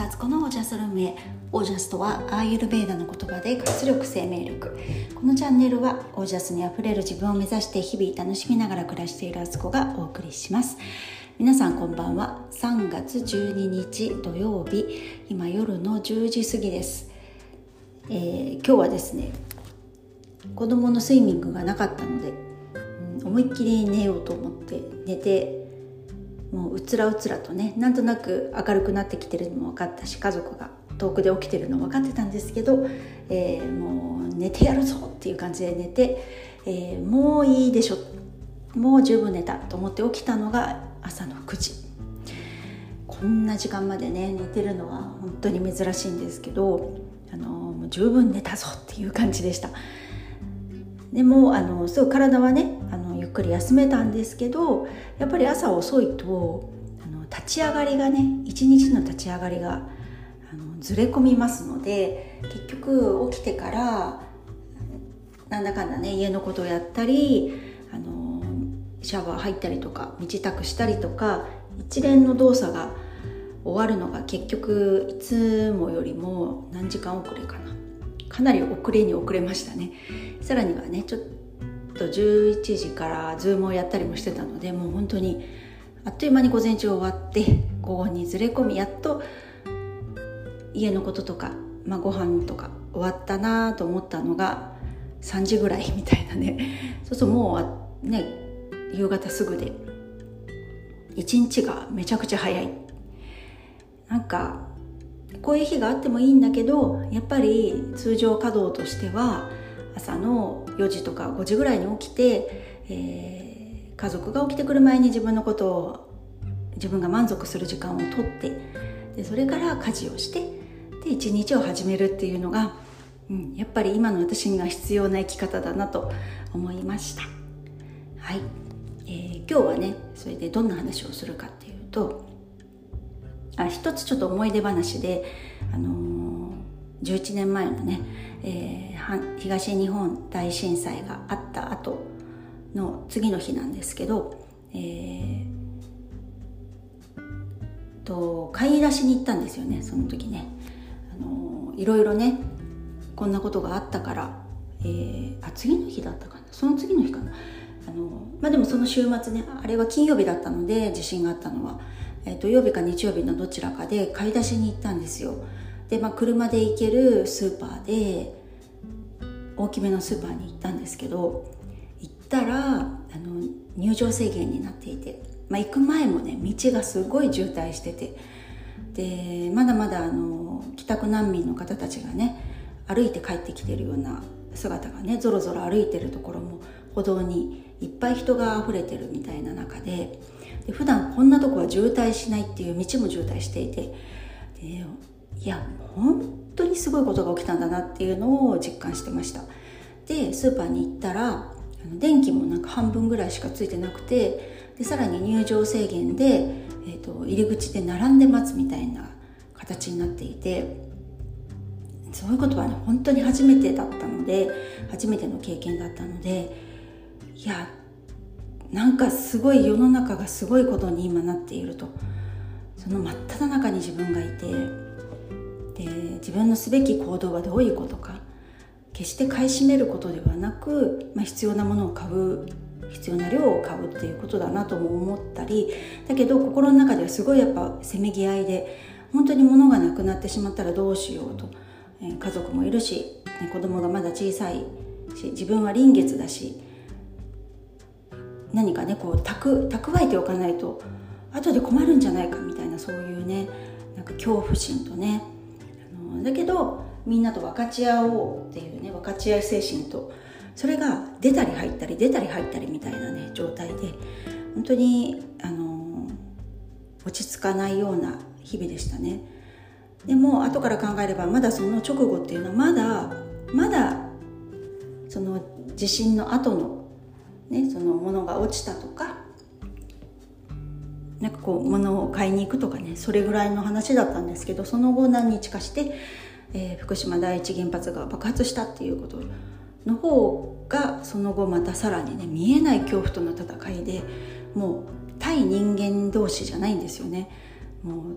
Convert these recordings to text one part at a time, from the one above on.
ス敦子のオージャスルームへオージャスとはアーユルベーダの言葉で活力生命力。このチャンネルはオージャスにあふれる自分を目指して日々楽しみながら暮らしている敦子がお送りします。皆さんこんばんは。3月12日土曜日今夜の10時過ぎです、えー、今日はですね子供のスイミングがなかったので、うん、思いっきり寝ようと思って寝てもううつらうつらとねなんとなく明るくなってきてるのも分かったし家族が遠くで起きてるの分かってたんですけど、えー、もう寝てやるぞっていう感じで寝て、えー、もういいでしょもう十分寝たと思って起きたのが朝の9時。こんな時間までね寝てるのは本当に珍しいんですけどあのもう十分寝たぞっていう感じでした。でもあのすごい体はねあっくり休めたんですけどやっぱり朝遅いとあの立ち上がりがね一日の立ち上がりがあのずれ込みますので結局起きてからなんだかんだね家のことをやったりあのシャワー入ったりとか身支度したりとか一連の動作が終わるのが結局いつもよりも何時間遅れかな。かなり遅れに遅れましたね。さらにはねちょっとと11時からズームをやったりもしてたのでもう本当にあっという間に午前中終わって午後にずれ込みやっと家のこととか、まあ、ご飯とか終わったなと思ったのが3時ぐらいみたいなね。そうするともうね夕方すぐで一日がめちゃくちゃ早い。なんかこういう日があってもいいんだけどやっぱり通常稼働としては朝の4時とか5時ぐらいに起きて、えー、家族が起きてくる前に自分のことを自分が満足する時間をとってでそれから家事をしてで一日を始めるっていうのが、うん、やっぱり今の私には必要な生き方だなと思いました。はい、えー、今日はねそれでどんな話をするかっていうとあ一つちょっと思い出話であの、11年前のね、えー東日本大震災があった後の次の日なんですけど、えー、と買い出しに行ったんですよねその時ね、あのいろいろねこんなことがあったから、えー、あ次の日だったかな。その次の日かな。あのまあでもその週末ねあれは金曜日だったので地震があったのは、えー、土曜日か日曜日のどちらかで買い出しに行ったんですよ。で、まあ、車で行けるスーパーで大きめのスーパーに行ったんですけど行ったらあの入場制限になっていて、まあ、行く前もね道がすごい渋滞しててでまだまだあの帰宅難民の方たちがね歩いて帰ってきてるような姿がねぞろぞろ歩いてるところも歩道にいっぱい人が溢れてるみたいな中でで普段こんなとこは渋滞しないっていう道も渋滞していてでいや本当にすごいことが起きたんだなっていうのを実感してました。でスーパーに行ったら電気もなんか半分ぐらいしかついてなくてでさらに入場制限で、えーと、入り口で並んで待つみたいな形になっていてそういうことはね本当に初めてだったので初めての経験だったのでいやなんかすごい世の中がすごいことに今なっていると。その真っ只中に自分がいてで自分のすべき行動はどういうことか。決して買い占めることではなく、まあ、必要なものを買う必要な量を買うっていうことだなとも思ったりだけど心の中ではすごいやっぱせめぎ合いで本当に物がなくなってしまったらどうしようと、えー、家族もいるし、ね、子供がまだ小さいし自分は臨月だし何かねこう蓄蓄えておかないと後で困るんじゃないかみたいなそういうねなんか恐怖心とねあのだけどみんなと分かち合おうっていうね分かち合い精神とそれが出たり入ったり出たり入ったりみたいなね状態で本当にあの落ち着かないような日々でしたね。でも後から考えればまだその直後っていうのはまだまだその地震の後のねそのものが落ちたとかなんかこう物を買いに行くとかねそれぐらいの話だったんですけどその後何日かして、えー、福島第一原発が爆発したっていうことの方がその後またさらにね見えない恐怖との戦いでもう対人間同士じゃないんですよね。もう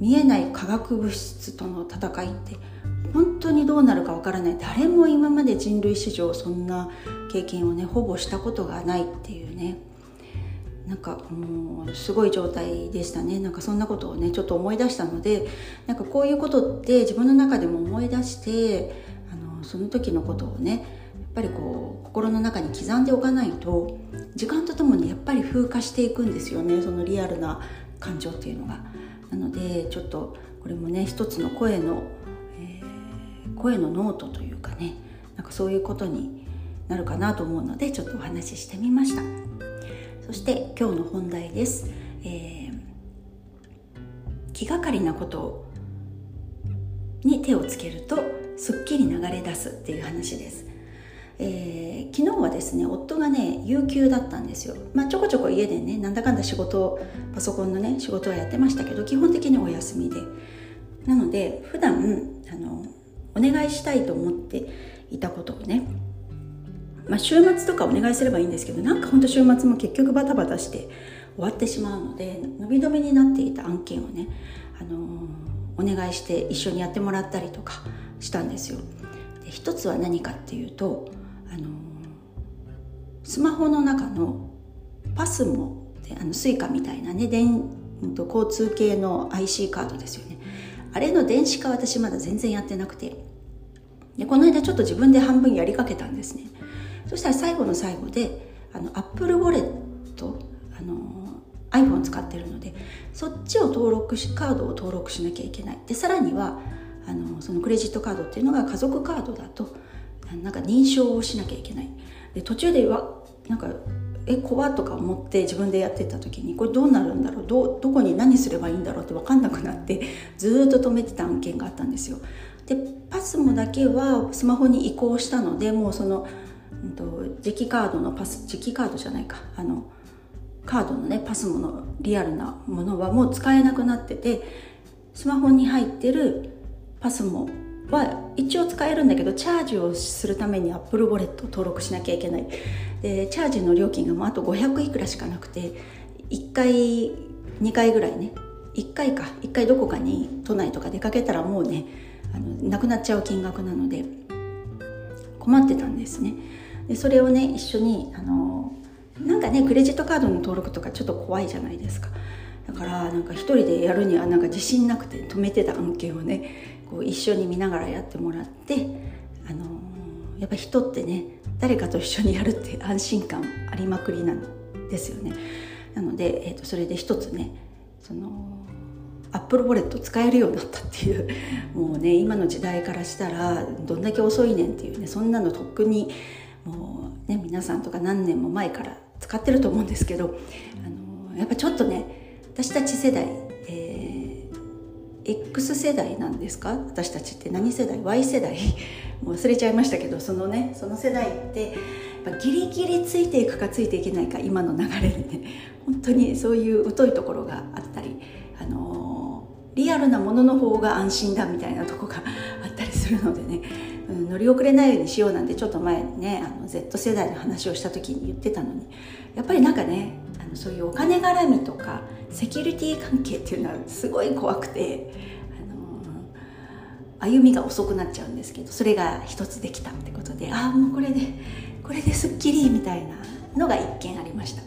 見えない化学物質との戦いって本当にどうなるかわからない。誰も今まで人類史上そんな経験をねほぼしたことがないっていうね。なんかもうすごい状態でしたね。なんかそんなことをねちょっと思い出したのでなんかこういうことって自分の中でも思い出してあのその時のことをねやっぱりこう心の中に刻んでおかないと時間とともにやっぱり風化していくんですよね。そのリアルな感情っていうのが。なのでちょっとこれもね一つの声のえ声のノートというかねなんかそういうことになるかなと思うのでちょっとお話ししてみました。そして今日の本題です、えー、気がかりなことに手をつけるとすっきり流れ出すっていう話です。えー、昨日はですね夫がね有給だったんですよ、まあ、ちょこちょこ家でねなんだかんだ仕事パソコンのね仕事はやってましたけど基本的にお休みで。なので普段あのお願いしたいと思っていたことをねまあ、週末とかお願いすればいいんですけどなんかほんと週末も結局バタバタして終わってしまうので伸び伸びになっていた案件をね、あのー、お願いして一緒にやってもらったりとかしたんですよ。で一つは何かっていうと、あのー、スマホの中のパスモあのスイカみたいなね電交通系の IC カードですよねあれの電子化私まだ全然やってなくてでこの間ちょっと自分で半分やりかけたんですねそしたら最後の最後であの Apple ウォレットあの iPhone 使ってるのでそっちを登録しカードを登録しなきゃいけない。でさらにはあのそのクレジットカードっていうのが家族カードだとなんか認証をしなきゃいけない。で途中でわなんかえ怖とか思って自分でやってた時にこれどうなるんだろう？どどこに何すればいいんだろうって分かんなくなって ずっと止めてた案件があったんですよ。でパスモだけはスマホに移行したのでもうその、うんと、磁気カードのパス磁気カードじゃないか。あのカードのねパスモのリアルなものはもう使えなくなっててスマホに入ってるパスモは一応使えるんだけどチャージをするために Apple ウォレットを登録しなきゃいけない。でチャージの料金がもうあと500いくらしかなくて1回2回ぐらいね。1回か。1回どこかに都内とか出かけたらもうねあのなくなっちゃう金額なので困ってたんですね。でそれをね一緒にあのなんかねクレジットカードの登録とかちょっと怖いじゃないですか。だからなんか一人でやるにはなんか自信なくて止めてた案件をねこう一緒に見ながらやってもらってあのやっぱ人ってね誰かと一緒にやるって安心感ありまくりなんですよね。なので、えーと、それで一つねそのアップルウォレット使えるようになったっていうもうね今の時代からしたらどんだけ遅いねんっていうねそんなのとっくにもうね皆さんとか何年も前から使ってると思うんですけどあのやっぱちょっとね私たち世代、えー、X 世代なんですか？私たちって何世代？Y 世代？も う忘れちゃいましたけどそのねその世代ってギリギリついていくかついていけないか今の流れでね。本当にそういう疎いところがあったり、あのー、リアルなものの方が安心だみたいなとこがあったりするのでね、うん、乗り遅れないようにしようなんてちょっと前にねあの Z 世代の話をした時に言ってたのにやっぱりなんかねあのそういうお金絡みとかセキュリティ関係っていうのはすごい怖くて。あの歩みが遅くなっちゃうんですけどそれが一つできたってことでああもうこれでこれですっきりみたいなのが一件ありました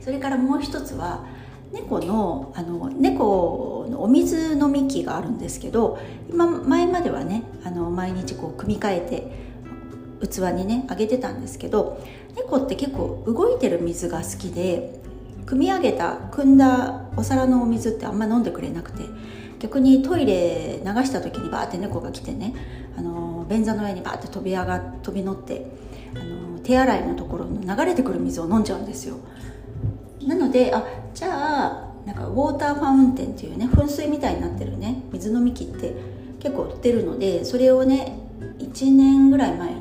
それからもう一つは猫のあの猫のお水飲み器があるんですけど今前まではねあの毎日こう組み替えて器にねあげてたんですけど猫って結構動いてる水が好きで汲み上げた汲んだお皿のお水ってあんま飲んでくれなくて逆にトイレ流した時にバーって猫が来てねあの便座の上にバーって飛び上が飛び乗ってあの手洗いのところの流れてくる水を飲んじゃうんですよ。なのであじゃあなんかウォーターファウンテンっていうね噴水みたいになってるね水飲み器って結構売ってるのでそれをね1年ぐらい前に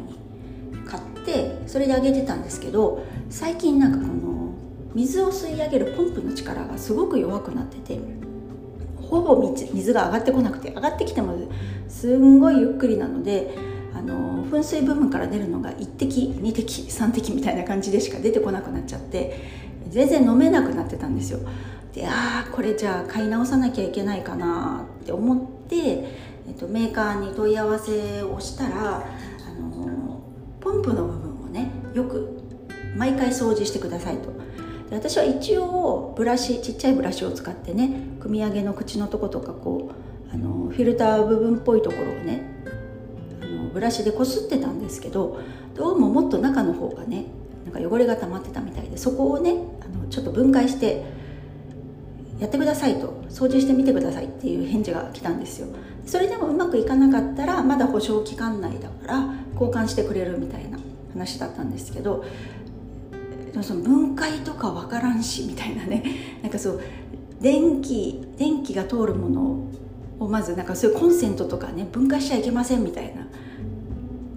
買ってそれであげてたんですけど最近なんかこの水を吸い上げるポンプの力がすごく弱くなっててほぼ水が上がってこなくて上がってきてもすんごいゆっくりなのであの噴水部分から出るのが1滴2滴3滴みたいな感じでしか出てこなくなっちゃって全然飲めなくなってたんですよ。でああこれじゃあ買い直さなきゃいけないかなって思って、えっと、メーカーに問い合わせをしたらあのポンプの部分をねよく毎回掃除してくださいと。で私は一応ブラシちっちゃいブラシを使ってね組み上げの口のとことかこうあのフィルター部分っぽいところをねあのブラシでこすってたんですけどどうももっと中の方がねなんか汚れが溜まってたみたいでそこをねちょっと分解してやってくださいと掃除してみてくださいっていう返事が来たんですよ。それでもうまくいかなかったらまだ保証期間内だから交換してくれるみたいな話だったんですけどその分解とか分からんしみたいなね。なんかそう電気電気が通るものをまずなんかそういうコンセントとかね分解しちゃいけませんみたいな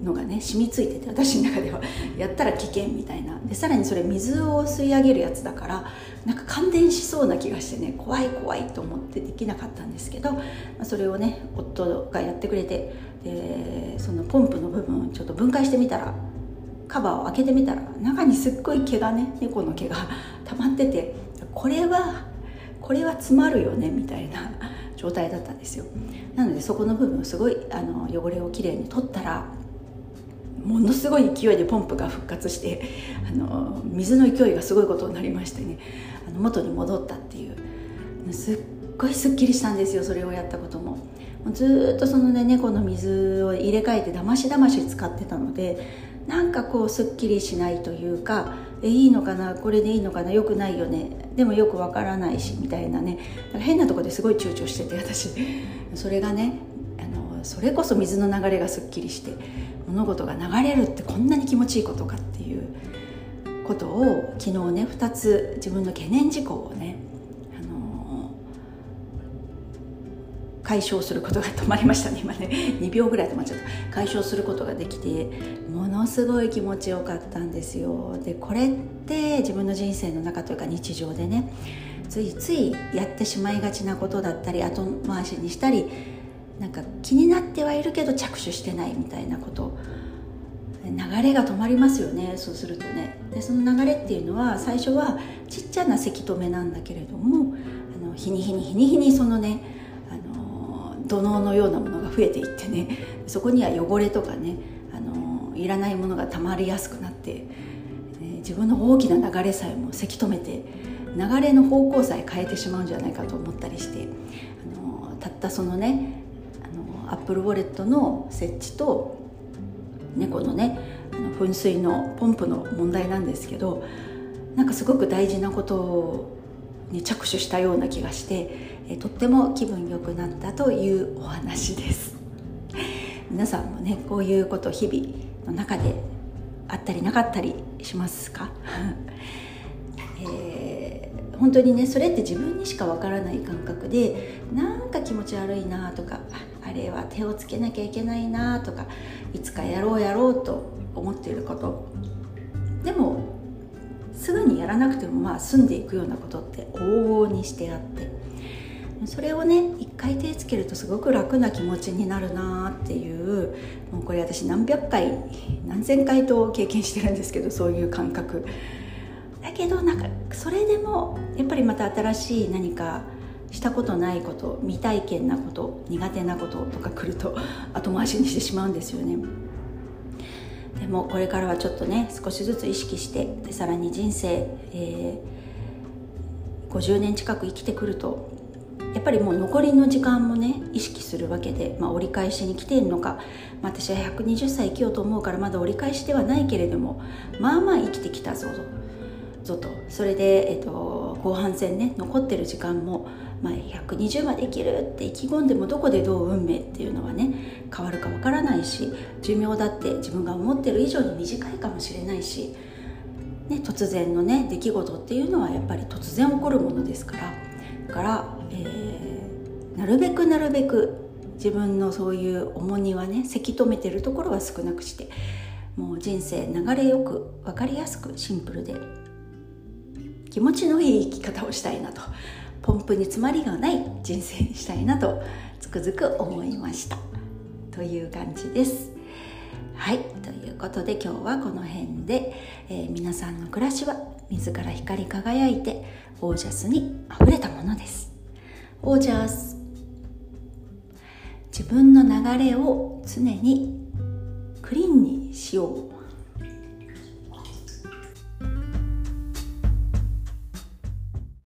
のがね染みついてて私の中では。やったら危険みたいな。でさらにそれ水を吸い上げるやつだからなんか感電しそうな気がしてね怖い怖いと思ってできなかったんですけどそれをね夫がやってくれてでそのポンプの部分をちょっと分解してみたらカバーを開けてみたら中にすっごい毛がね猫の毛が 溜まっててこれはこれは詰まるよねみたいな 状態だったんですよ。なのでそこの部分すごいあの汚れをきれいに取ったらものすごい勢いでポンプが復活してあの水の勢いがすごいことになりましてねあの元に戻ったっていう。すっごいすっきりしたんですよそれをやったことも。ずっとそのね猫の水を入れ替えてだましだまし使ってたのでなんかこうすっきりしないというかえいいのかなこれでいいのかなよくないよねでもよくわからないしみたいなね。変なとこですごい躊躇してて私。それがねあのそれこそ水の流れがすっきりして物事が流れるってこんなに気持ちいいことかっていうことを昨日ね2つ自分の懸念事項をねあの解消することが止まりましたね。今ね2秒ぐらい止まっちゃった。解消することができてものすごい気持ちよかったんですよ。でこれって自分の人生の中というか日常でねついついやってしまいがちなことだったり後回しにしたりなんか気になってはいるけど着手してないみたいなこと。流れが止まりますよねそうするとね。でその流れっていうのは最初はちっちゃなせき止めなんだけれどもあの日に日に日に日にそのね土のうのようなものが増えていってねそこには汚れとかねあのいらないものがたまりやすくなって、え、自分の大きな流れさえもせき止めて流れの方向さえ変えてしまうんじゃないかと思ったりしてあのたったそのねアップルウォレットの設置と猫のね噴水のポンプの問題なんですけどなんかすごく大事なことに着手したような気がしてとっても気分良くなったというお話です。皆さんもねこういうこと日々の中であったりなかったりしますか、えー、本当にねそれって自分にしかわからない感覚でなんか気持ち悪いなとかれは手をつけなきゃいけないなとかいつかやろうやろうと思っていること。でもすぐにやらなくてもまあ済んでいくようなことって往々にしてあって。それをね一回手つけるとすごく楽な気持ちになるなっていうもうこれ私何百回何千回と経験してるんですけどそういう感覚。だけどなんかそれでもやっぱりまた新しい何かしたことないこと未体験なこと苦手なこととか来ると後回しにしてしまうんですよね。でもこれからはちょっとね少しずつ意識してでさらに人生、えー、50年近く生きてくるとやっぱりもう残りの時間もね意識するわけで、まあ、折り返しに来ているのか、まあ、私は120歳生きようと思うからまだ折り返しではないけれどもまあまあ生きてきたぞぞと。それで、えっと、後半戦ね残ってる時間も、まあ、120まで生きるって意気込んでもどこでどう運命っていうのはね変わるかわからないし寿命だって自分が思ってる以上に短いかもしれないし、ね、突然のね出来事っていうのはやっぱり突然起こるものですから。だから、えー、なるべくなるべく自分のそういう重荷はねせき止めてるところは少なくしてもう人生流れよく分かりやすくシンプルで気持ちのいい生き方をしたいなと。ポンプに詰まりがない人生にしたいなとつくづく思いました。という感じです。はい。ということで今日はこの辺で、えー、皆さんの暮らしは自ら光り輝いてオージャスにあふれたものです。オージャス自分の流れを常にクリーンにしよう。